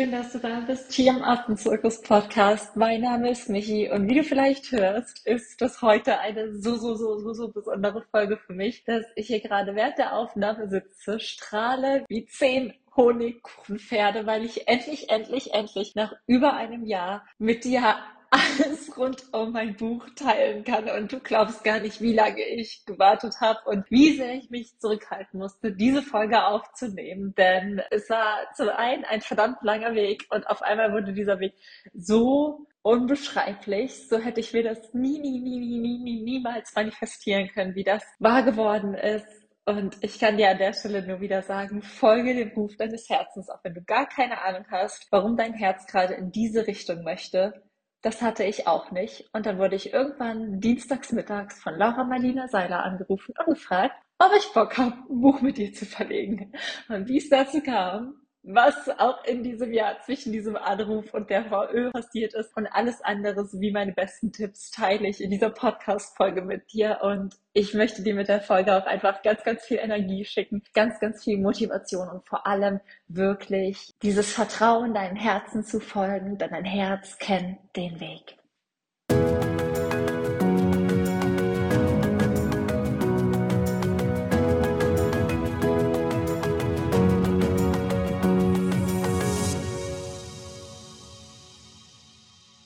schön, dass du da bist hier im Affenzirkus Podcast. Mein Name ist Michi und wie du vielleicht hörst, ist das heute eine so, so, so, so, so besondere Folge für mich, dass ich hier gerade während der Aufnahme sitze, strahle wie zehn Honigkuchenpferde, weil ich endlich, endlich, endlich nach über einem Jahr mit dir alles rund um mein Buch teilen kann. Und du glaubst gar nicht, wie lange ich gewartet habe und wie sehr ich mich zurückhalten musste, diese Folge aufzunehmen. Denn es war zum einen ein verdammt langer Weg und auf einmal wurde dieser Weg so unbeschreiblich. So hätte ich mir das nie, nie, nie, nie, nie, nie, niemals manifestieren können, wie das wahr geworden ist. Und ich kann dir an der Stelle nur wieder sagen, folge dem Ruf deines Herzens, auch wenn du gar keine Ahnung hast, warum dein Herz gerade in diese Richtung möchte. Das hatte ich auch nicht. Und dann wurde ich irgendwann dienstags mittags von Laura Marlina Seiler angerufen und gefragt, ob ich Bock habe, ein Buch mit dir zu verlegen. Und wie es dazu kam, was auch in diesem Jahr zwischen diesem Anruf und der VÖ passiert ist und alles andere sowie meine besten Tipps teile ich in dieser Podcast-Folge mit dir und ich möchte dir mit der Folge auch einfach ganz, ganz viel Energie schicken, ganz, ganz viel Motivation und vor allem wirklich dieses Vertrauen, deinem Herzen zu folgen, denn dein Herz kennt den Weg.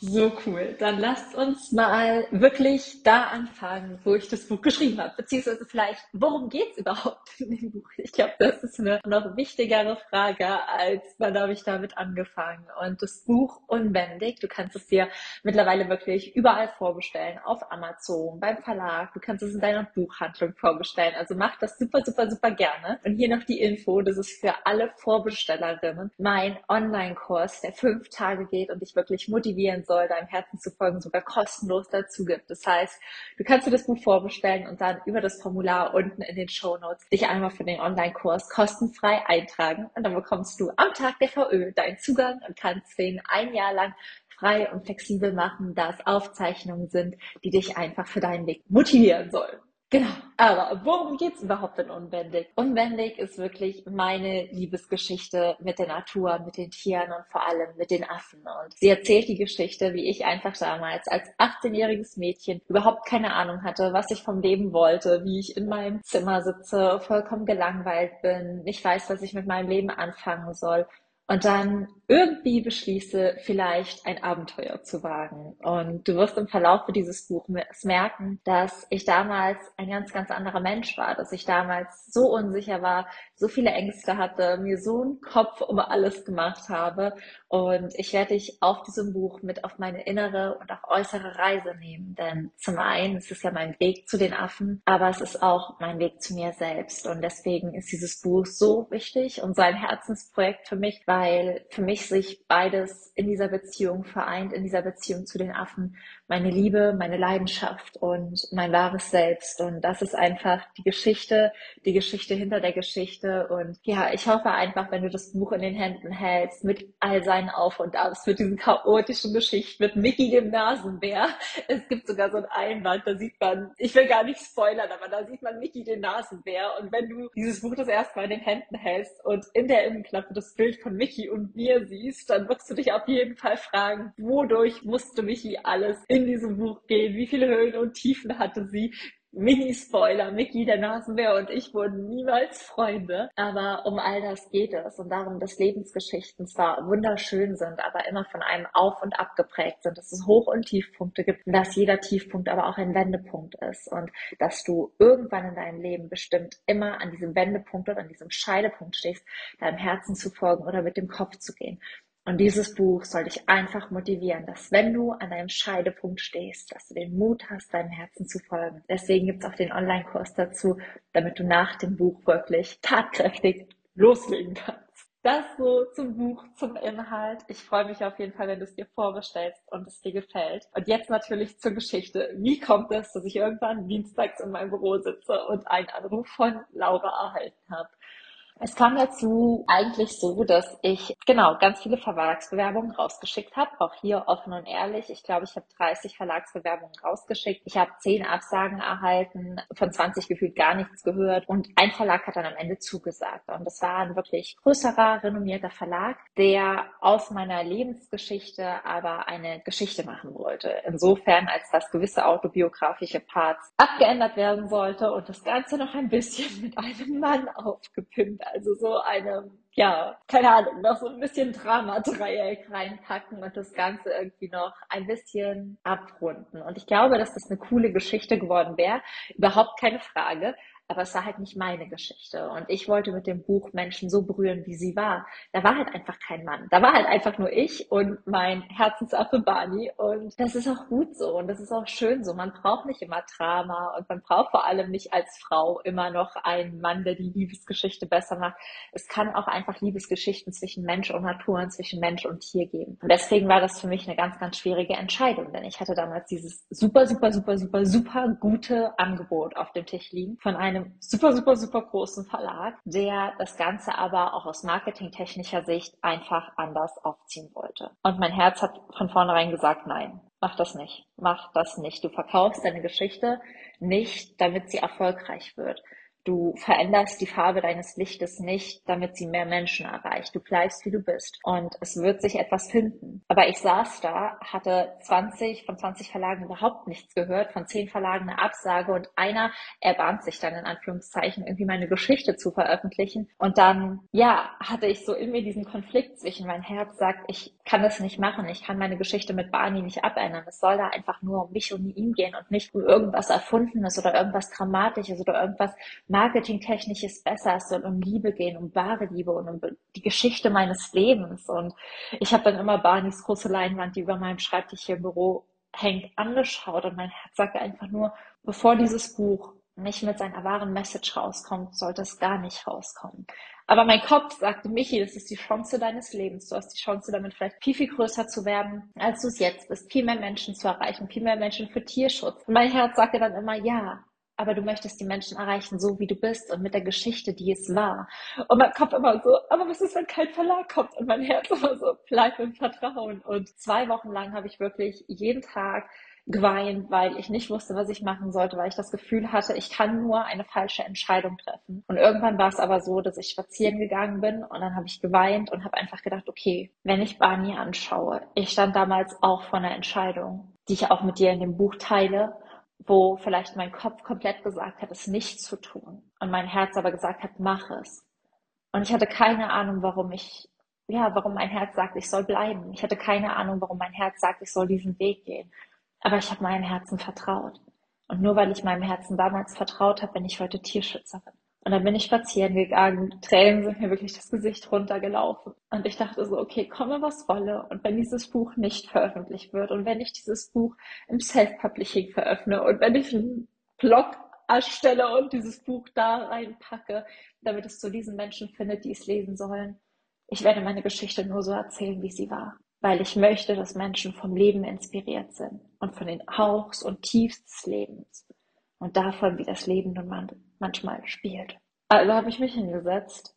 So cool. Dann lasst uns mal wirklich da anfangen, wo ich das Buch geschrieben habe. Beziehungsweise vielleicht, worum geht es überhaupt in dem Buch? Ich glaube, das ist eine noch wichtigere Frage, als wann habe ich damit angefangen. Und das Buch Unbändig, du kannst es dir mittlerweile wirklich überall vorbestellen, auf Amazon, beim Verlag, du kannst es in deiner Buchhandlung vorbestellen. Also mach das super, super, super gerne. Und hier noch die Info, das ist für alle Vorbestellerinnen mein Online-Kurs, der fünf Tage geht und dich wirklich motivieren soll, soll, deinem Herzen zu folgen, sogar kostenlos dazu gibt. Das heißt, du kannst dir das Buch vorbestellen und dann über das Formular unten in den Show Notes dich einmal für den Online-Kurs kostenfrei eintragen und dann bekommst du am Tag der VÖ deinen Zugang und kannst den ein Jahr lang frei und flexibel machen, da es Aufzeichnungen sind, die dich einfach für deinen Weg motivieren sollen. Genau, aber worum geht's überhaupt in Unbändig? Unbändig ist wirklich meine Liebesgeschichte mit der Natur, mit den Tieren und vor allem mit den Affen. Und sie erzählt die Geschichte, wie ich einfach damals als 18-jähriges Mädchen überhaupt keine Ahnung hatte, was ich vom Leben wollte, wie ich in meinem Zimmer sitze, vollkommen gelangweilt bin, nicht weiß, was ich mit meinem Leben anfangen soll und dann irgendwie beschließe, vielleicht ein Abenteuer zu wagen. Und du wirst im Verlauf dieses Buches merken, dass ich damals ein ganz, ganz anderer Mensch war, dass ich damals so unsicher war, so viele Ängste hatte, mir so einen Kopf um alles gemacht habe. Und ich werde dich auf diesem Buch mit auf meine innere und auch äußere Reise nehmen. Denn zum einen ist es ja mein Weg zu den Affen, aber es ist auch mein Weg zu mir selbst. Und deswegen ist dieses Buch so wichtig und so ein Herzensprojekt für mich, weil für mich sich beides in dieser Beziehung vereint, in dieser Beziehung zu den Affen. Meine Liebe, meine Leidenschaft und mein wahres Selbst. Und das ist einfach die Geschichte, die Geschichte hinter der Geschichte. Und ja, ich hoffe einfach, wenn du das Buch in den Händen hältst, mit all seinen Auf und Abs, mit diesen chaotischen Geschichten, mit Mickey dem Nasenbär. Es gibt sogar so ein Einwand, da sieht man, ich will gar nicht spoilern, aber da sieht man Mickey den Nasenbär. Und wenn du dieses Buch das erste Mal in den Händen hältst und in der Innenklappe das Bild von Mickey und mir siehst, dann wirst du dich auf jeden Fall fragen, wodurch musste Michi alles in diesem Buch gehen? Wie viele Höhen und Tiefen hatte sie? Mini-Spoiler, Mickey, der Nasenbär und ich wurden niemals Freunde. Aber um all das geht es und darum, dass Lebensgeschichten zwar wunderschön sind, aber immer von einem Auf und Ab geprägt sind, dass es Hoch- und Tiefpunkte gibt, dass jeder Tiefpunkt aber auch ein Wendepunkt ist und dass du irgendwann in deinem Leben bestimmt immer an diesem Wendepunkt oder an diesem Scheidepunkt stehst, deinem Herzen zu folgen oder mit dem Kopf zu gehen. Und dieses Buch soll dich einfach motivieren, dass wenn du an einem Scheidepunkt stehst, dass du den Mut hast, deinem Herzen zu folgen. Deswegen gibt's auch den Online-Kurs dazu, damit du nach dem Buch wirklich tatkräftig loslegen kannst. Das so zum Buch, zum Inhalt. Ich freue mich auf jeden Fall, wenn du es dir vorbestellst und es dir gefällt. Und jetzt natürlich zur Geschichte. Wie kommt es, dass ich irgendwann dienstags in meinem Büro sitze und einen Anruf von Laura erhalten habe? Es kam dazu eigentlich so, dass ich genau ganz viele Verlagsbewerbungen rausgeschickt habe. Auch hier offen und ehrlich. Ich glaube, ich habe 30 Verlagsbewerbungen rausgeschickt. Ich habe 10 Absagen erhalten, von 20 gefühlt gar nichts gehört. Und ein Verlag hat dann am Ende zugesagt. Und das war ein wirklich größerer, renommierter Verlag, der aus meiner Lebensgeschichte aber eine Geschichte machen wollte. Insofern, als dass gewisse autobiografische Parts abgeändert werden sollte und das Ganze noch ein bisschen mit einem Mann aufgepimpt also so eine, ja, keine Ahnung, noch so ein bisschen Drama-Dreieck reinpacken und das Ganze irgendwie noch ein bisschen abrunden. Und ich glaube, dass das eine coole Geschichte geworden wäre. Überhaupt keine Frage aber es war halt nicht meine Geschichte. Und ich wollte mit dem Buch Menschen so berühren, wie sie war. Da war halt einfach kein Mann. Da war halt einfach nur ich und mein Herzensaffe Barney. Und das ist auch gut so und das ist auch schön so. Man braucht nicht immer Drama und man braucht vor allem nicht als Frau immer noch einen Mann, der die Liebesgeschichte besser macht. Es kann auch einfach Liebesgeschichten zwischen Mensch und Natur und zwischen Mensch und Tier geben. Und deswegen war das für mich eine ganz, ganz schwierige Entscheidung, denn ich hatte damals dieses super, super, super, super, super gute Angebot auf dem Tisch liegen von einem einem super, super, super großen Verlag, der das Ganze aber auch aus marketingtechnischer Sicht einfach anders aufziehen wollte. Und mein Herz hat von vornherein gesagt, nein, mach das nicht, mach das nicht. Du verkaufst deine Geschichte nicht, damit sie erfolgreich wird. Du veränderst die Farbe deines Lichtes nicht, damit sie mehr Menschen erreicht. Du bleibst, wie du bist. Und es wird sich etwas finden. Aber ich saß da, hatte 20 von 20 Verlagen überhaupt nichts gehört, von 10 Verlagen eine Absage und einer erbahnt sich dann in Anführungszeichen irgendwie meine Geschichte zu veröffentlichen. Und dann, ja, hatte ich so in mir diesen Konflikt zwischen mein Herz sagt, ich kann das nicht machen. Ich kann meine Geschichte mit Barney nicht abändern. Es soll da einfach nur um mich und ihn gehen und nicht um irgendwas Erfundenes oder irgendwas Dramatisches oder irgendwas marketingtechnisch ist besser. Es soll um Liebe gehen, um wahre Liebe und um die Geschichte meines Lebens. Und ich habe dann immer Barneys große Leinwand, die über meinem Schreibtisch hier im Büro hängt, angeschaut und mein Herz sagte einfach nur, bevor dieses Buch nicht mit seiner wahren Message rauskommt, sollte es gar nicht rauskommen. Aber mein Kopf sagte, Michi, das ist die Chance deines Lebens. Du hast die Chance, damit vielleicht viel, viel größer zu werden, als du es jetzt bist. Viel mehr Menschen zu erreichen, viel mehr Menschen für Tierschutz. Und mein Herz sagte dann immer, ja, aber du möchtest die Menschen erreichen, so wie du bist und mit der Geschichte, die es war. Und mein Kopf immer so, aber was ist, wenn kein Verlag kommt? Und mein Herz immer so, bleib im Vertrauen. Und zwei Wochen lang habe ich wirklich jeden Tag geweint, weil ich nicht wusste, was ich machen sollte, weil ich das Gefühl hatte, ich kann nur eine falsche Entscheidung treffen. Und irgendwann war es aber so, dass ich spazieren gegangen bin und dann habe ich geweint und habe einfach gedacht, okay, wenn ich Barney anschaue, ich stand damals auch vor einer Entscheidung, die ich auch mit dir in dem Buch teile wo vielleicht mein Kopf komplett gesagt hat, es nicht zu tun und mein Herz aber gesagt hat, mach es. Und ich hatte keine Ahnung, warum ich, ja, warum mein Herz sagt, ich soll bleiben. Ich hatte keine Ahnung, warum mein Herz sagt, ich soll diesen Weg gehen. Aber ich habe meinem Herzen vertraut. Und nur weil ich meinem Herzen damals vertraut habe, bin ich heute Tierschützerin. Und dann bin ich spazieren gegangen, Tränen sind mir wirklich das Gesicht runtergelaufen. Und ich dachte so, okay, komme was wolle. Und wenn dieses Buch nicht veröffentlicht wird und wenn ich dieses Buch im Self-Publishing veröffne und wenn ich einen Blog erstelle und dieses Buch da reinpacke, damit es zu diesen Menschen findet, die es lesen sollen, ich werde meine Geschichte nur so erzählen, wie sie war. Weil ich möchte, dass Menschen vom Leben inspiriert sind und von den Hauchs und Tiefs des Lebens und davon, wie das Leben nun manchmal spielt. Also habe ich mich hingesetzt,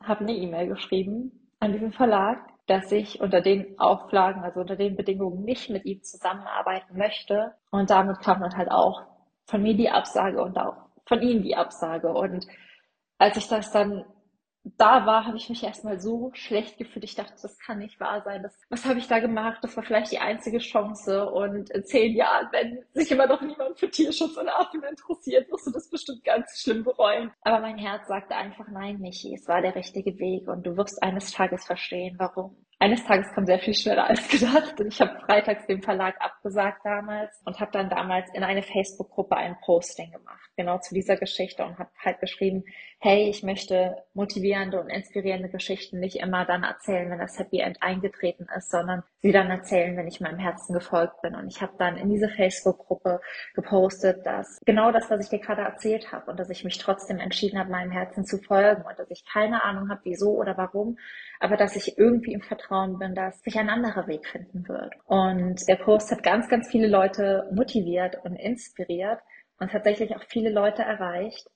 habe eine E-Mail geschrieben an diesen Verlag, dass ich unter den Auflagen, also unter den Bedingungen nicht mit ihm zusammenarbeiten möchte. Und damit kam dann halt auch von mir die Absage und auch von ihm die Absage. Und als ich das dann da war, habe ich mich erstmal so schlecht gefühlt. Ich dachte, das kann nicht wahr sein. Das, was habe ich da gemacht? Das war vielleicht die einzige Chance. Und in zehn Jahren, wenn sich immer noch niemand für Tierschutz und Affen interessiert, wirst du das bestimmt ganz schlimm bereuen. Aber mein Herz sagte einfach, nein, Michi, es war der richtige Weg und du wirst eines Tages verstehen, warum eines Tages kam sehr viel schneller als gedacht. Ich habe freitags dem Verlag abgesagt damals und habe dann damals in eine Facebook-Gruppe ein Posting gemacht, genau zu dieser Geschichte und habe halt geschrieben, hey, ich möchte motivierende und inspirierende Geschichten nicht immer dann erzählen, wenn das Happy End eingetreten ist, sondern sie dann erzählen, wenn ich meinem Herzen gefolgt bin. Und ich habe dann in diese Facebook-Gruppe gepostet, dass genau das, was ich dir gerade erzählt habe und dass ich mich trotzdem entschieden habe, meinem Herzen zu folgen und dass ich keine Ahnung habe, wieso oder warum, aber dass ich irgendwie im Vertrauen bin, dass sich ein anderer Weg finden wird. Und der Post hat ganz, ganz viele Leute motiviert und inspiriert und tatsächlich auch viele Leute erreicht.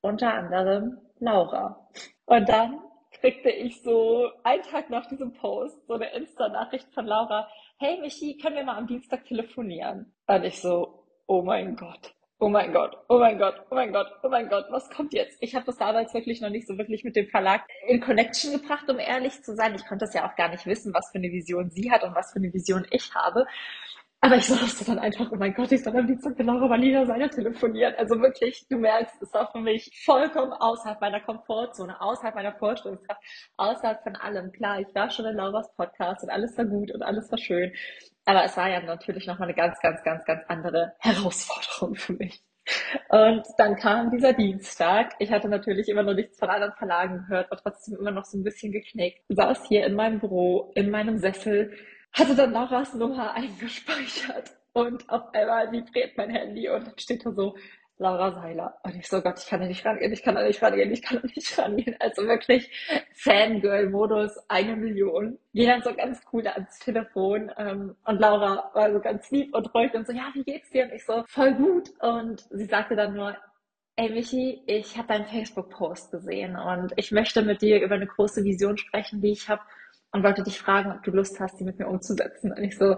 Unter anderem Laura. Und dann kriegte ich so einen Tag nach diesem Post so eine Insta-Nachricht von Laura, hey Michi, können wir mal am Dienstag telefonieren? Und ich so, oh mein Gott, oh mein Gott, oh mein Gott, oh mein Gott, oh mein Gott, was kommt jetzt? Ich habe das damals wirklich noch nicht so wirklich mit dem Verlag in Connection gebracht, um ehrlich zu sein. Ich konnte das ja auch gar nicht wissen, was für eine Vision sie hat und was für eine Vision ich habe. Aber ich saß dann einfach, oh mein Gott, ich soll am Dienstag mit Laura Marlina Seiler telefonieren. Also wirklich, du merkst, es war für mich vollkommen außerhalb meiner Komfortzone, außerhalb meiner Vorstellungskraft, außerhalb von allem. Klar, ich war schon in Lauras Podcast und alles war gut und alles war schön. Aber es war ja natürlich nochmal eine ganz, ganz, ganz, ganz andere Herausforderung für mich. Und dann kam dieser Dienstag. Ich hatte natürlich immer noch nichts von anderen Verlagen gehört, war trotzdem immer noch so ein bisschen geknickt. Saß hier in meinem Büro, in meinem Sessel, hatte dann Lauras Nummer eingespeichert und auf einmal vibriert mein Handy und dann steht da so, Laura Seiler. Und ich so, Gott, ich kann da nicht rangehen, ich kann da nicht rangehen, ich kann da nicht rangehen. Also wirklich Fangirl-Modus, eine Million. Dann so ganz cool ans Telefon ähm, und Laura war so ganz lieb und ruhig und so, ja, wie geht's dir? Und ich so, voll gut. Und sie sagte dann nur, ey Michi, ich habe deinen Facebook-Post gesehen und ich möchte mit dir über eine große Vision sprechen, die ich habe und wollte dich fragen, ob du Lust hast, die mit mir umzusetzen. Und ich so,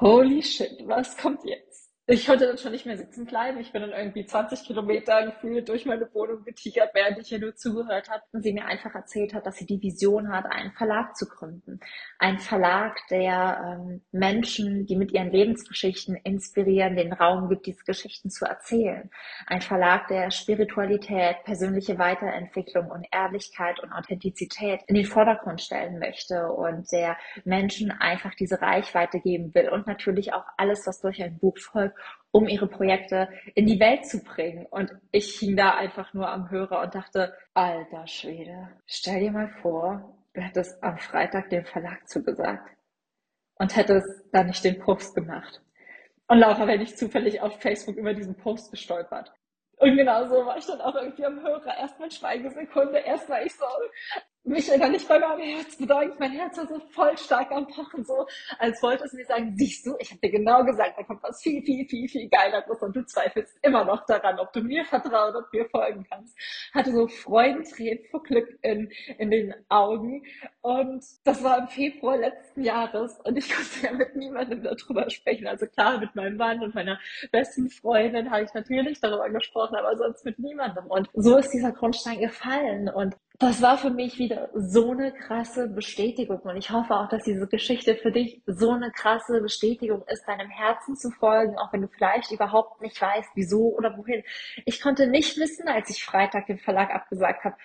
holy shit, was kommt jetzt? Ich konnte dann schon nicht mehr sitzen bleiben. Ich bin dann irgendwie 20 Kilometer gefühlt durch meine Wohnung getigert, während ich ihr nur zugehört habe. Und sie mir einfach erzählt hat, dass sie die Vision hat, einen Verlag zu gründen. Ein Verlag, der ähm, Menschen, die mit ihren Lebensgeschichten inspirieren, den Raum gibt, diese Geschichten zu erzählen. Ein Verlag, der Spiritualität, persönliche Weiterentwicklung und Ehrlichkeit und Authentizität in den Vordergrund stellen möchte und der Menschen einfach diese Reichweite geben will und natürlich auch alles, was durch ein Buch folgt, um ihre Projekte in die Welt zu bringen. Und ich hing da einfach nur am Hörer und dachte, alter Schwede, stell dir mal vor, du hättest am Freitag dem Verlag zugesagt und hättest da nicht den Post gemacht. Und Laura wäre nicht zufällig auf Facebook über diesen Post gestolpert. Und genau so war ich dann auch irgendwie am Hörer. Erst mit Schweigesekunde, erst war ich so, mich gar nicht bei meinem Herz bedankt. Mein Herz war so voll stark am Pochen, so als wollte es mir sagen, siehst du, ich habe dir genau gesagt, da kommt was viel, viel, viel, viel geileres und du zweifelst immer noch daran, ob du mir vertrauen und mir folgen kannst. Hatte so Freudentränen vor Glück in, in den Augen und das war im Februar letzten Jahres und ich konnte ja mit niemandem darüber sprechen. Also klar, mit meinem Mann und meiner besten Freundin habe ich natürlich darüber gesprochen, aber sonst mit niemandem. Und so ist dieser Grundstein gefallen und das war für mich wieder so eine krasse Bestätigung und ich hoffe auch, dass diese Geschichte für dich so eine krasse Bestätigung ist, deinem Herzen zu folgen, auch wenn du vielleicht überhaupt nicht weißt, wieso oder wohin. Ich konnte nicht wissen, als ich Freitag den Verlag abgesagt habe,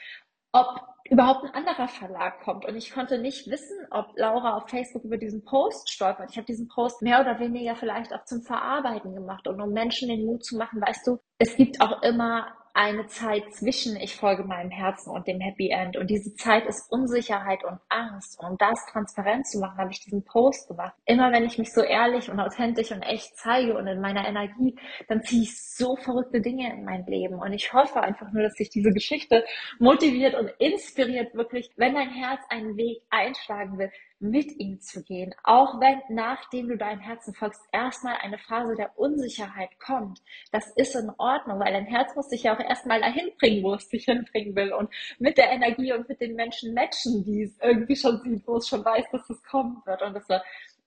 ob überhaupt ein anderer Verlag kommt. Und ich konnte nicht wissen, ob Laura auf Facebook über diesen Post stolpert. Ich habe diesen Post mehr oder weniger vielleicht auch zum Verarbeiten gemacht und um Menschen den Mut zu machen, weißt du, es gibt auch immer eine Zeit zwischen ich folge meinem Herzen und dem Happy End. Und diese Zeit ist Unsicherheit und Angst. Und um das transparent zu machen, habe ich diesen Post gemacht. Immer wenn ich mich so ehrlich und authentisch und echt zeige und in meiner Energie, dann ziehe ich so verrückte Dinge in mein Leben. Und ich hoffe einfach nur, dass sich diese Geschichte motiviert und inspiriert wirklich, wenn dein Herz einen Weg einschlagen will, mit ihm zu gehen, auch wenn nachdem du deinem Herzen folgst, erstmal eine Phase der Unsicherheit kommt. Das ist in Ordnung, weil dein Herz muss dich ja auch erstmal dahin bringen, wo es dich hinbringen will und mit der Energie und mit den Menschen matchen, die es irgendwie schon sieht, wo es schon weiß, dass es kommen wird. Und das war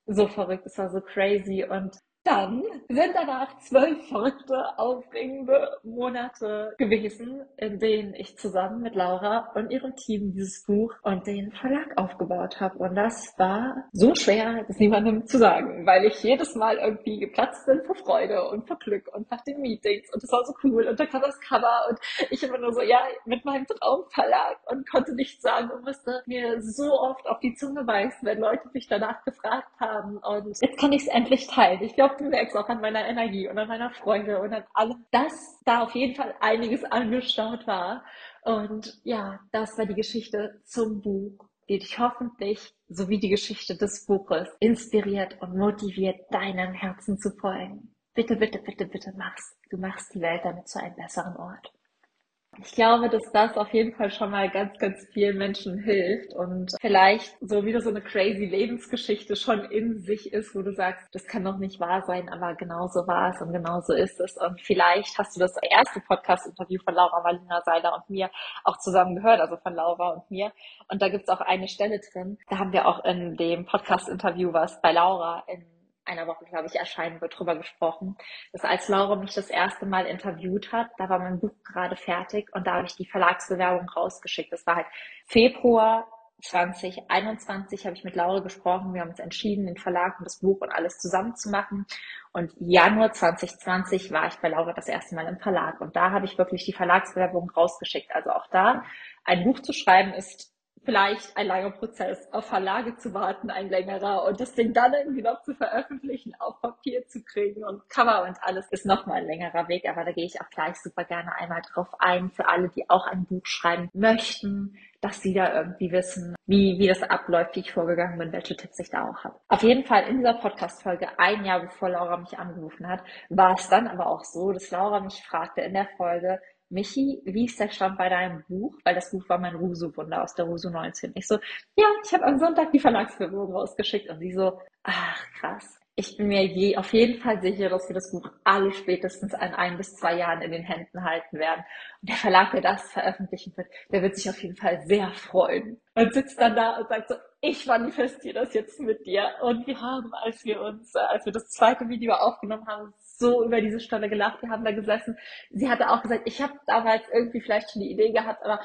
so verrückt, das war so crazy und dann sind danach zwölf verrückte, aufregende Monate gewesen, in denen ich zusammen mit Laura und ihrem Team dieses Buch und den Verlag aufgebaut habe. Und das war so schwer, das niemandem zu sagen, weil ich jedes Mal irgendwie geplatzt bin vor Freude und vor Glück und nach den Meetings. Und es war so cool. Und da kam das Cover und ich immer nur so, ja, mit meinem Traumverlag und konnte nichts sagen und musste mir so oft auf die Zunge beißen, wenn Leute mich danach gefragt haben. Und jetzt kann ich es endlich teilen. Ich glaube, du merkst auch an meiner Energie und an meiner Freude und an allem, dass da auf jeden Fall einiges angestaut war. Und ja, das war die Geschichte zum Buch, die dich hoffentlich, sowie die Geschichte des Buches, inspiriert und motiviert, deinem Herzen zu folgen. Bitte, bitte, bitte, bitte mach's. Du machst die Welt damit zu einem besseren Ort. Ich glaube, dass das auf jeden Fall schon mal ganz, ganz vielen Menschen hilft und vielleicht so wieder so eine crazy Lebensgeschichte schon in sich ist, wo du sagst, das kann doch nicht wahr sein, aber genauso war es und genauso ist es. Und vielleicht hast du das erste Podcast-Interview von Laura Marlina Seiler und mir auch zusammen gehört, also von Laura und mir. Und da gibt's auch eine Stelle drin, da haben wir auch in dem Podcast-Interview, was bei Laura in einer Woche, glaube ich, erscheinen wird, drüber gesprochen. dass als Laura mich das erste Mal interviewt hat, da war mein Buch gerade fertig und da habe ich die Verlagsbewerbung rausgeschickt. Das war halt Februar 2021 habe ich mit Laura gesprochen. Wir haben uns entschieden, den Verlag und das Buch und alles zusammen zu machen. Und Januar 2020 war ich bei Laura das erste Mal im Verlag. Und da habe ich wirklich die Verlagsbewerbung rausgeschickt. Also auch da, ein Buch zu schreiben ist vielleicht ein langer Prozess, auf Verlage zu warten, ein längerer und das Ding dann irgendwie noch zu veröffentlichen, auf Papier zu kriegen und Cover und alles ist nochmal ein längerer Weg, aber da gehe ich auch gleich super gerne einmal drauf ein, für alle, die auch ein Buch schreiben möchten, dass sie da irgendwie wissen, wie, wie das abläuft, wie ich vorgegangen bin, welche Tipps ich da auch habe. Auf jeden Fall in dieser Podcast-Folge, ein Jahr bevor Laura mich angerufen hat, war es dann aber auch so, dass Laura mich fragte in der Folge, Michi, wie ist der Stand bei deinem Buch? Weil das Buch war mein Rusu-Wunder aus der Rusu 19. Ich so, ja, ich habe am Sonntag die Verlagsbewerbung rausgeschickt. Und sie so, ach krass. Ich bin mir je, auf jeden Fall sicher, dass wir das Buch alle spätestens an ein bis zwei Jahren in den Händen halten werden. Und der Verlag, der das veröffentlichen wird, der wird sich auf jeden Fall sehr freuen. Und sitzt dann da und sagt so, ich manifestiere das jetzt mit dir. Und wir haben, als wir uns, äh, als wir das zweite Video aufgenommen haben, so über diese Stunde gelacht. Wir haben da gesessen. Sie hatte auch gesagt, ich habe damals irgendwie vielleicht schon die Idee gehabt, aber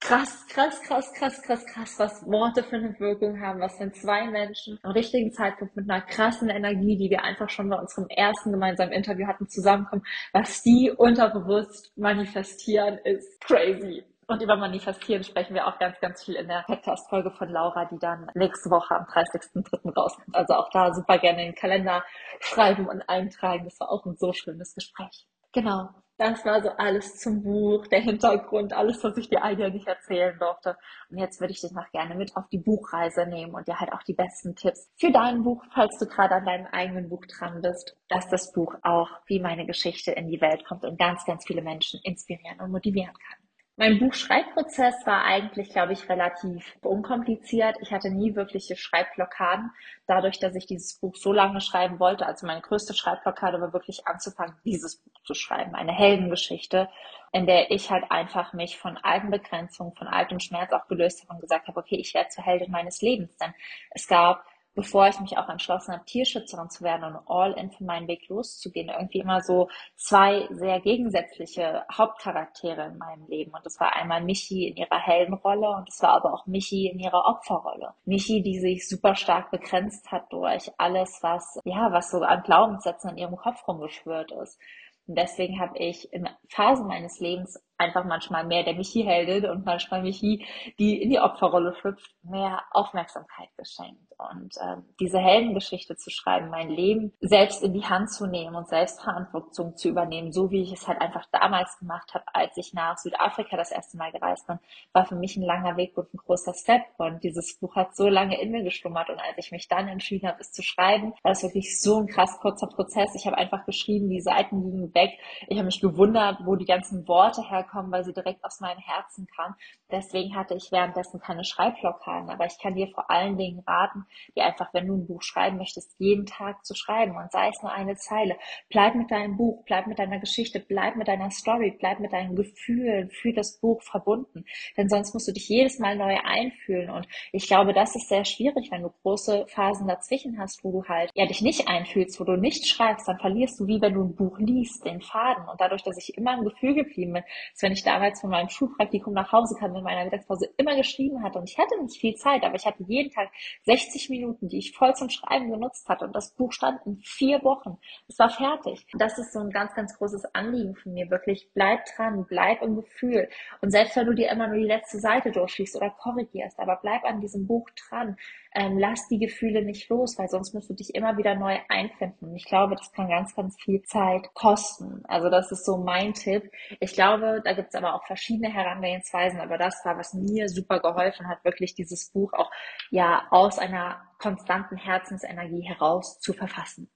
krass, krass, krass, krass, krass, krass, was Worte für eine Wirkung haben, was wenn zwei Menschen am richtigen Zeitpunkt mit einer krassen Energie, die wir einfach schon bei unserem ersten gemeinsamen Interview hatten, zusammenkommen, was die unterbewusst manifestieren, ist crazy. Und über Manifestieren sprechen wir auch ganz, ganz viel in der Podcast-Folge von Laura, die dann nächste Woche am 30.03. rauskommt. Also auch da super gerne in den Kalender schreiben und eintragen. Das war auch ein so schönes Gespräch. Genau. Das war so alles zum Buch, der Hintergrund, alles, was ich dir eigentlich erzählen durfte. Und jetzt würde ich dich noch gerne mit auf die Buchreise nehmen und dir halt auch die besten Tipps für dein Buch, falls du gerade an deinem eigenen Buch dran bist, dass das Buch auch wie meine Geschichte in die Welt kommt und ganz, ganz viele Menschen inspirieren und motivieren kann. Mein Buchschreibprozess war eigentlich, glaube ich, relativ unkompliziert. Ich hatte nie wirkliche Schreibblockaden, dadurch, dass ich dieses Buch so lange schreiben wollte. Also meine größte Schreibblockade war wirklich anzufangen, dieses Buch zu schreiben. Eine Heldengeschichte, in der ich halt einfach mich von alten Begrenzungen, von altem Schmerz auch gelöst habe und gesagt habe, okay, ich werde zur Heldin meines Lebens. Denn es gab bevor ich mich auch entschlossen habe, Tierschützerin zu werden und all in für meinen Weg loszugehen, irgendwie immer so zwei sehr gegensätzliche Hauptcharaktere in meinem Leben. Und das war einmal Michi in ihrer hellen Rolle und es war aber auch Michi in ihrer Opferrolle. Michi, die sich super stark begrenzt hat durch alles, was, ja, was so an Glaubenssätzen in ihrem Kopf rumgeschwört ist. Und deswegen habe ich in Phasen meines Lebens einfach manchmal mehr der Michi-Heldin und manchmal Michi, die in die Opferrolle schlüpft, mehr Aufmerksamkeit geschenkt. Und ähm, diese Heldengeschichte zu schreiben, mein Leben selbst in die Hand zu nehmen und selbst Verantwortung zu übernehmen, so wie ich es halt einfach damals gemacht habe, als ich nach Südafrika das erste Mal gereist bin, war für mich ein langer Weg und ein großer Step. Und dieses Buch hat so lange in mir geschlummert. Und als ich mich dann entschieden habe, es zu schreiben, war das wirklich so ein krass kurzer Prozess. Ich habe einfach geschrieben, die Seiten liegen weg. Ich habe mich gewundert, wo die ganzen Worte herkommen herkommen, weil sie direkt aus meinem Herzen kam. Deswegen hatte ich währenddessen keine Schreibblockaden. Aber ich kann dir vor allen Dingen raten, dir einfach, wenn du ein Buch schreiben möchtest, jeden Tag zu schreiben und sei es nur eine Zeile. Bleib mit deinem Buch, bleib mit deiner Geschichte, bleib mit deiner Story, bleib mit deinen Gefühlen für das Buch verbunden. Denn sonst musst du dich jedes Mal neu einfühlen. Und ich glaube, das ist sehr schwierig, wenn du große Phasen dazwischen hast, wo du halt ja dich nicht einfühlst, wo du nicht schreibst, dann verlierst du, wie wenn du ein Buch liest, den Faden. Und dadurch, dass ich immer im Gefühl geblieben bin, dass wenn ich damals von meinem Schulpraktikum nach Hause kam, in meiner Mittagspause immer geschrieben hatte und ich hatte nicht viel Zeit, aber ich hatte jeden Tag 60 Minuten, die ich voll zum Schreiben genutzt hatte und das Buch stand in vier Wochen. Es war fertig. Das ist so ein ganz, ganz großes Anliegen von mir. Wirklich bleib dran, bleib im Gefühl. Und selbst wenn du dir immer nur die letzte Seite durchschließt oder korrigierst, aber bleib an diesem Buch dran ähm, lass die Gefühle nicht los, weil sonst musst du dich immer wieder neu einfinden. Ich glaube, das kann ganz, ganz viel Zeit kosten. Also das ist so mein Tipp. Ich glaube, da gibt es aber auch verschiedene Herangehensweisen, aber das war, was mir super geholfen hat, wirklich dieses Buch auch ja aus einer konstanten Herzensenergie heraus zu verfassen.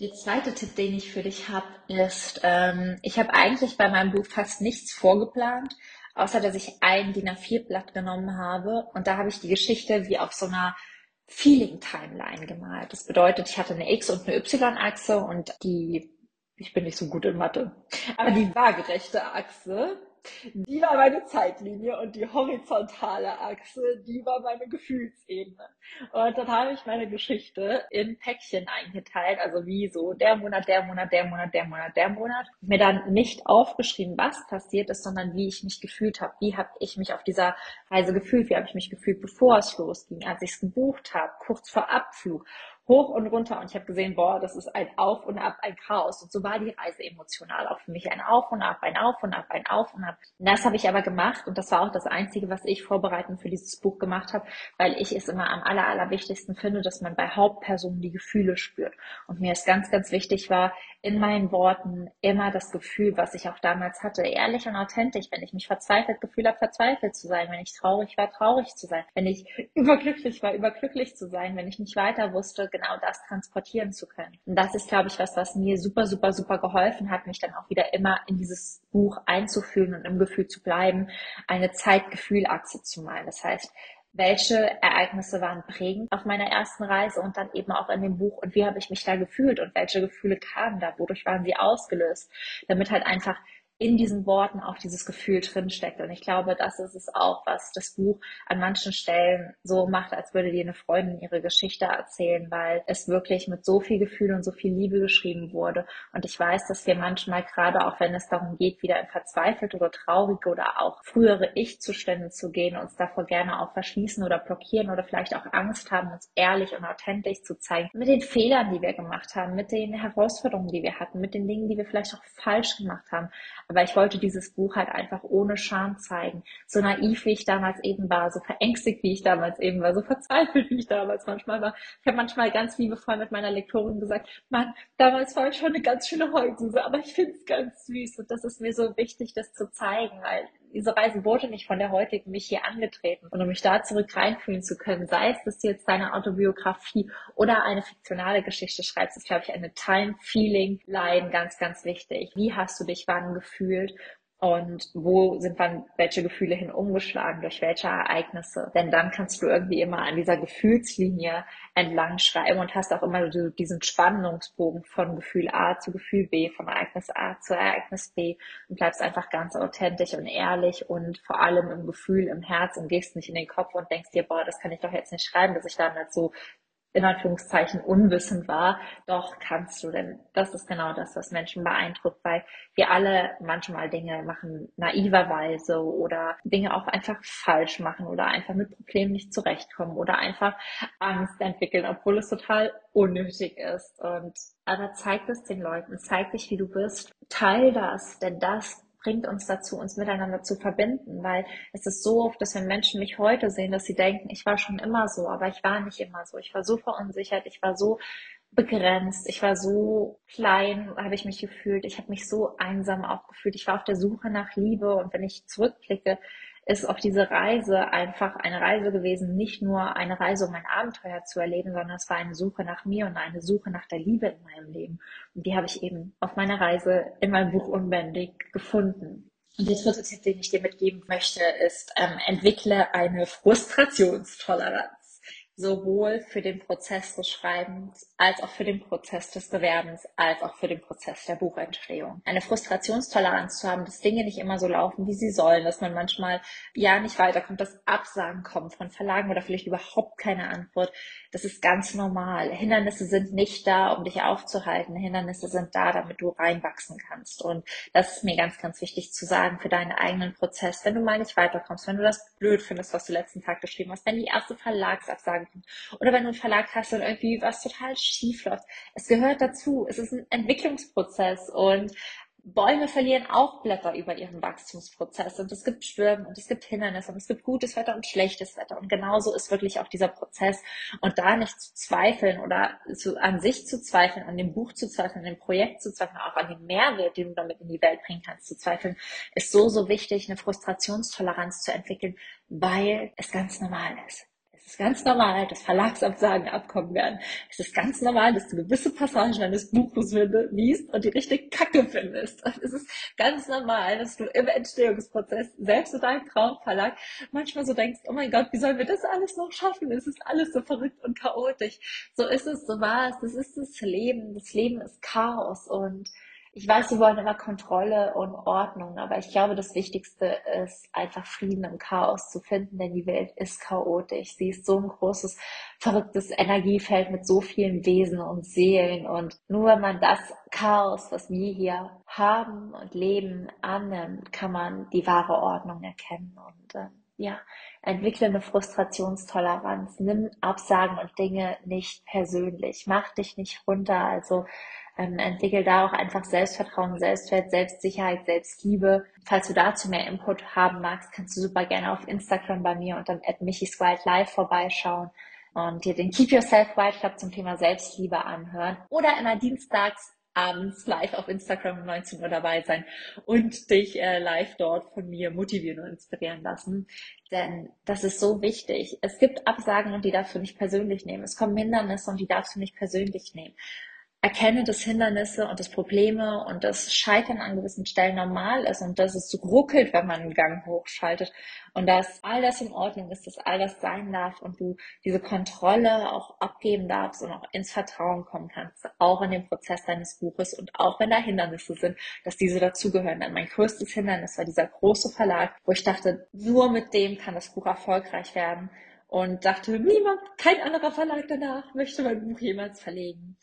Der zweite Tipp, den ich für dich habe, ist, ähm, ich habe eigentlich bei meinem Buch fast nichts vorgeplant, außer dass ich ein DIN A4-Blatt genommen habe und da habe ich die Geschichte wie auf so einer Feeling-Timeline gemalt. Das bedeutet, ich hatte eine X- und eine Y-Achse und die, ich bin nicht so gut in Mathe, aber die waagerechte Achse die war meine Zeitlinie und die horizontale Achse, die war meine Gefühlsebene. Und dann habe ich meine Geschichte in Päckchen eingeteilt, also wie so der Monat, der Monat, der Monat, der Monat, der Monat. Mir dann nicht aufgeschrieben, was passiert ist, sondern wie ich mich gefühlt habe. Wie habe ich mich auf dieser Reise gefühlt? Wie habe ich mich gefühlt, bevor es losging, als ich es gebucht habe, kurz vor Abflug hoch und runter und ich habe gesehen, boah, das ist ein Auf und Ab, ein Chaos. Und so war die Reise emotional auch für mich. Ein Auf und Ab, ein Auf und Ab, ein Auf und Ab. Und das habe ich aber gemacht und das war auch das Einzige, was ich vorbereitend für dieses Buch gemacht habe, weil ich es immer am aller, allerwichtigsten finde, dass man bei Hauptpersonen die Gefühle spürt. Und mir ist ganz, ganz wichtig war, in meinen Worten immer das Gefühl, was ich auch damals hatte, ehrlich und authentisch. Wenn ich mich verzweifelt gefühlt habe, verzweifelt zu sein. Wenn ich traurig war, traurig zu sein. Wenn ich überglücklich war, überglücklich zu sein. Wenn ich nicht weiter wusste, genau das transportieren zu können. Und das ist, glaube ich, was, was mir super, super, super geholfen hat, mich dann auch wieder immer in dieses Buch einzufühlen und im Gefühl zu bleiben, eine Zeitgefühlachse zu malen. Das heißt, welche Ereignisse waren prägend auf meiner ersten Reise und dann eben auch in dem Buch und wie habe ich mich da gefühlt und welche Gefühle kamen da, wodurch waren sie ausgelöst, damit halt einfach in diesen Worten auch dieses Gefühl drinsteckt. Und ich glaube, das ist es auch, was das Buch an manchen Stellen so macht, als würde dir eine Freundin ihre Geschichte erzählen, weil es wirklich mit so viel Gefühl und so viel Liebe geschrieben wurde. Und ich weiß, dass wir manchmal gerade auch, wenn es darum geht, wieder in verzweifelte oder traurige oder auch frühere Ich-Zustände zu gehen, uns davor gerne auch verschließen oder blockieren oder vielleicht auch Angst haben, uns ehrlich und authentisch zu zeigen. Mit den Fehlern, die wir gemacht haben, mit den Herausforderungen, die wir hatten, mit den Dingen, die wir vielleicht auch falsch gemacht haben. Aber ich wollte dieses Buch halt einfach ohne Scham zeigen. So naiv, wie ich damals eben war, so verängstigt, wie ich damals eben war, so verzweifelt, wie ich damals manchmal war. Ich habe manchmal ganz liebevoll mit meiner Lektorin gesagt, Mann, damals war ich schon eine ganz schöne Heulsuse, aber ich finde es ganz süß. Und das ist mir so wichtig, das zu zeigen, weil diese Reise wurde nicht von der heutigen mich hier angetreten. Und um mich da zurück reinfühlen zu können, sei es, dass du jetzt deine Autobiografie oder eine fiktionale Geschichte schreibst, ist, glaube ich, eine Time-Feeling-Line ganz, ganz wichtig. Wie hast du dich wann gefühlt? Und wo sind dann welche Gefühle hin umgeschlagen, durch welche Ereignisse. Denn dann kannst du irgendwie immer an dieser Gefühlslinie entlang schreiben und hast auch immer diesen Spannungsbogen von Gefühl A zu Gefühl B, von Ereignis A zu Ereignis B und bleibst einfach ganz authentisch und ehrlich und vor allem im Gefühl, im Herz und gehst nicht in den Kopf und denkst dir, boah, das kann ich doch jetzt nicht schreiben, dass ich damals so in Anführungszeichen unwissend war, doch kannst du, denn das ist genau das, was Menschen beeindruckt, weil wir alle manchmal Dinge machen naiverweise oder Dinge auch einfach falsch machen oder einfach mit Problemen nicht zurechtkommen oder einfach Angst entwickeln, obwohl es total unnötig ist. Und aber zeig es den Leuten, zeig dich, wie du bist, teil das, denn das bringt uns dazu, uns miteinander zu verbinden, weil es ist so oft, dass wenn Menschen mich heute sehen, dass sie denken, ich war schon immer so, aber ich war nicht immer so. Ich war so verunsichert, ich war so begrenzt, ich war so klein, habe ich mich gefühlt, ich habe mich so einsam auch gefühlt, ich war auf der Suche nach Liebe und wenn ich zurückblicke, ist auf diese Reise einfach eine Reise gewesen, nicht nur eine Reise, um ein Abenteuer zu erleben, sondern es war eine Suche nach mir und eine Suche nach der Liebe in meinem Leben. Und die habe ich eben auf meiner Reise in meinem Buch Unbändig gefunden. Und der dritte Tipp, den ich dir mitgeben möchte, ist, ähm, entwickle eine Frustrationstoleranz sowohl für den Prozess des Schreibens als auch für den Prozess des Bewerbens als auch für den Prozess der Buchentstehung. Eine Frustrationstoleranz zu haben, dass Dinge nicht immer so laufen, wie sie sollen, dass man manchmal ja nicht weiterkommt, dass Absagen kommen von Verlagen oder vielleicht überhaupt keine Antwort. Das ist ganz normal. Hindernisse sind nicht da, um dich aufzuhalten. Hindernisse sind da, damit du reinwachsen kannst. Und das ist mir ganz, ganz wichtig zu sagen für deinen eigenen Prozess. Wenn du mal nicht weiterkommst, wenn du das blöd findest, was du letzten Tag geschrieben hast, wenn die erste Verlagsabsage kommt. Oder wenn du einen Verlag hast und irgendwie was total schief läuft. Es gehört dazu. Es ist ein Entwicklungsprozess und Bäume verlieren auch Blätter über ihren Wachstumsprozess und es gibt Stürme und es gibt Hindernisse und es gibt gutes Wetter und schlechtes Wetter und genauso ist wirklich auch dieser Prozess und da nicht zu zweifeln oder zu, an sich zu zweifeln, an dem Buch zu zweifeln, an dem Projekt zu zweifeln, auch an dem Mehrwert, den du damit in die Welt bringen kannst, zu zweifeln, ist so, so wichtig, eine Frustrationstoleranz zu entwickeln, weil es ganz normal ist ist ganz normal, dass Verlagsabsagen abkommen werden. Es ist ganz normal, dass du gewisse Passagen eines Buches liest und die richtig kacke findest. Und es ist ganz normal, dass du im Entstehungsprozess, selbst in deinem Traumverlag, manchmal so denkst, oh mein Gott, wie sollen wir das alles noch schaffen? Es ist alles so verrückt und chaotisch. So ist es, so war es. Das ist das Leben. Das Leben ist Chaos und ich weiß, sie wollen immer Kontrolle und Ordnung, aber ich glaube, das Wichtigste ist einfach Frieden im Chaos zu finden, denn die Welt ist chaotisch. Sie ist so ein großes, verrücktes Energiefeld mit so vielen Wesen und Seelen und nur wenn man das Chaos, was wir hier haben und leben, annimmt, kann man die wahre Ordnung erkennen und äh, ja, entwickle eine Frustrationstoleranz, nimm Absagen und Dinge nicht persönlich, mach dich nicht runter, also ähm, entwickel da auch einfach Selbstvertrauen, Selbstwert, Selbstsicherheit, Selbstliebe. Falls du dazu mehr Input haben magst, kannst du super gerne auf Instagram bei mir und dann at Michis Wild Life vorbeischauen und dir den Keep Yourself Wild Club zum Thema Selbstliebe anhören oder immer dienstags abends live auf Instagram um 19 Uhr dabei sein und dich äh, live dort von mir motivieren und inspirieren lassen. Denn das ist so wichtig. Es gibt Absagen und die darfst du nicht persönlich nehmen. Es kommen Hindernisse und die darfst du nicht persönlich nehmen erkenne, dass Hindernisse und das Probleme und das Scheitern an gewissen Stellen normal ist und dass es ruckelt, wenn man einen Gang hochschaltet und dass all das in Ordnung ist, dass all das sein darf und du diese Kontrolle auch abgeben darfst und auch ins Vertrauen kommen kannst, auch in dem Prozess deines Buches und auch wenn da Hindernisse sind, dass diese dazugehören. Denn mein größtes Hindernis war dieser große Verlag, wo ich dachte, nur mit dem kann das Buch erfolgreich werden und dachte, niemand, kein anderer Verlag danach möchte mein Buch jemals verlegen.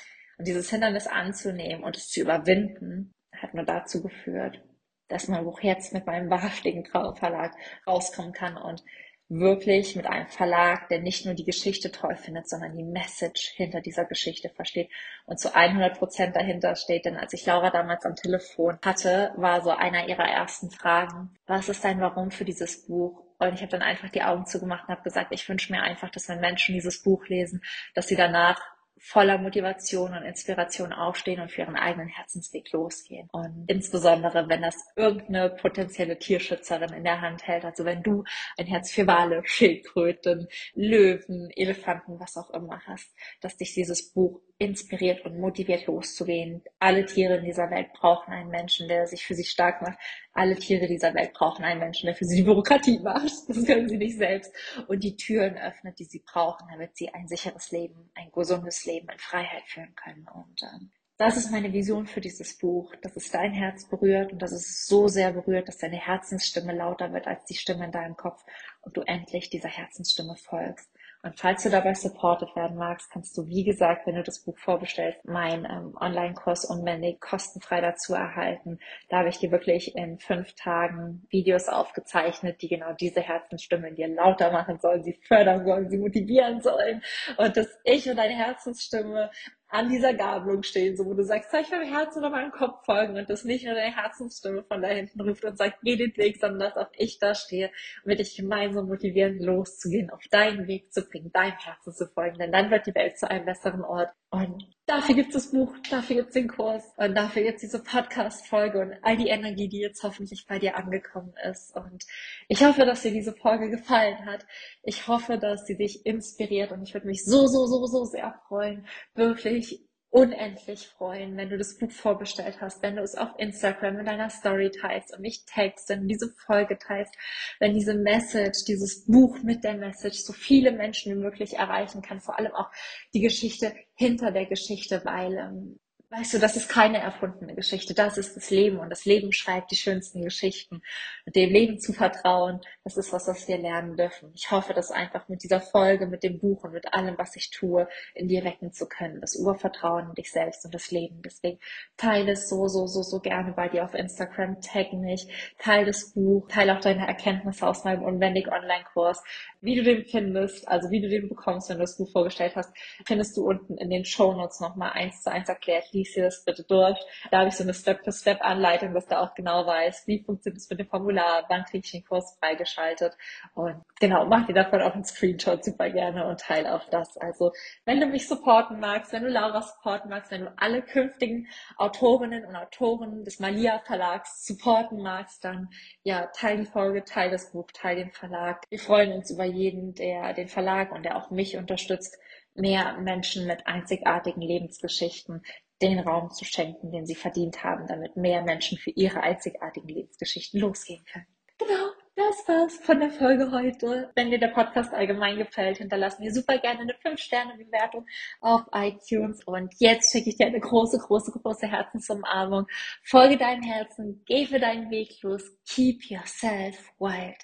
Dieses Hindernis anzunehmen und es zu überwinden, hat nur dazu geführt, dass mein Buch jetzt mit meinem wahrhaftigen Traumverlag rauskommen kann und wirklich mit einem Verlag, der nicht nur die Geschichte toll findet, sondern die Message hinter dieser Geschichte versteht und zu 100 Prozent dahinter steht. Denn als ich Laura damals am Telefon hatte, war so einer ihrer ersten Fragen, was ist dein Warum für dieses Buch? Und ich habe dann einfach die Augen zugemacht und habe gesagt, ich wünsche mir einfach, dass wenn Menschen dieses Buch lesen, dass sie danach voller Motivation und Inspiration aufstehen und für ihren eigenen Herzensweg losgehen. Und insbesondere, wenn das irgendeine potenzielle Tierschützerin in der Hand hält, also wenn du ein Herz für Wale, Schildkröten, Löwen, Elefanten, was auch immer hast, dass dich dieses Buch inspiriert und motiviert loszugehen. Alle Tiere in dieser Welt brauchen einen Menschen, der sich für sie stark macht. Alle Tiere dieser Welt brauchen einen Menschen, der für sie die Bürokratie macht. Das können sie nicht selbst. Und die Türen öffnet, die sie brauchen, damit sie ein sicheres Leben, ein gesundes Leben in Freiheit führen können. Und ähm, das ist meine Vision für dieses Buch, dass es dein Herz berührt und dass es so sehr berührt, dass deine Herzensstimme lauter wird als die Stimme in deinem Kopf und du endlich dieser Herzensstimme folgst. Und falls du dabei supported werden magst, kannst du, wie gesagt, wenn du das Buch vorbestellst, meinen ähm, Online-Kurs unbändig kostenfrei dazu erhalten. Da habe ich dir wirklich in fünf Tagen Videos aufgezeichnet, die genau diese Herzensstimme in dir lauter machen sollen, sie fördern sollen, sie motivieren sollen. Und dass ich und deine Herzensstimme an dieser Gabelung stehen, so wo du sagst, soll ich meinem Herz oder meinem Kopf folgen und das nicht nur deine Herzensstimme von da hinten ruft und sagt, geh den Weg, sondern dass auch ich da stehe und wir dich gemeinsam motivieren, loszugehen, auf deinen Weg zu bringen, deinem Herzen zu folgen, denn dann wird die Welt zu einem besseren Ort. Und dafür gibt es das Buch, dafür gibt es den Kurs und dafür gibt es diese Podcast-Folge und all die Energie, die jetzt hoffentlich bei dir angekommen ist. Und ich hoffe, dass dir diese Folge gefallen hat. Ich hoffe, dass sie dich inspiriert und ich würde mich so, so, so, so sehr freuen, wirklich unendlich freuen, wenn du das Buch vorbestellt hast, wenn du es auf Instagram in deiner Story teilst und mich text, wenn du diese Folge teilst, wenn diese Message, dieses Buch mit der Message so viele Menschen wie möglich erreichen kann, vor allem auch die Geschichte hinter der Geschichte, weil ähm, Weißt du, das ist keine erfundene Geschichte, das ist das Leben und das Leben schreibt die schönsten Geschichten. Und dem Leben zu vertrauen, das ist was, was wir lernen dürfen. Ich hoffe, das einfach mit dieser Folge, mit dem Buch und mit allem, was ich tue, in dir wecken zu können. Das Urvertrauen in dich selbst und das Leben. Deswegen teile es so, so, so, so gerne bei dir auf Instagram, tag mich, teile das Buch, teile auch deine Erkenntnisse aus meinem Unwendig Online-Kurs. Wie du den findest, also wie du den bekommst, wenn du das Buch vorgestellt hast, findest du unten in den Show Notes nochmal eins zu eins erklärt lies dir das bitte durch. Da habe ich so eine Step-für-Step-Anleitung, dass du auch genau weißt, wie funktioniert es mit dem Formular, wann kriege ich den Kurs freigeschaltet. Und genau, mach dir davon auch einen Screenshot super gerne und teile auch das. Also, wenn du mich supporten magst, wenn du Laura supporten magst, wenn du alle künftigen Autorinnen und Autoren des Malia Verlags supporten magst, dann ja, teile die Folge, teile das Buch, teile den Verlag. Wir freuen uns über jeden, der den Verlag und der auch mich unterstützt, mehr Menschen mit einzigartigen Lebensgeschichten den Raum zu schenken, den sie verdient haben, damit mehr Menschen für ihre einzigartigen Lebensgeschichten losgehen können. Genau, das war's von der Folge heute. Wenn dir der Podcast allgemein gefällt, hinterlass mir super gerne eine 5-Sterne-Bewertung auf iTunes. Und jetzt schicke ich dir eine große, große, große Herzensumarmung. Folge deinem Herzen, geh für deinen Weg los, keep yourself wild.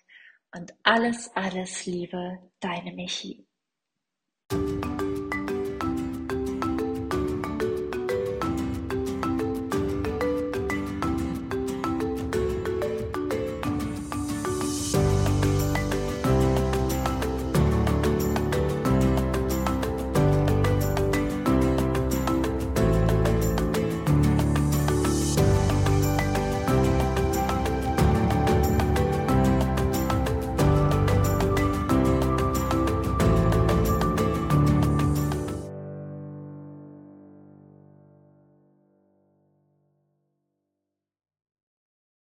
Und alles, alles Liebe, deine Michi.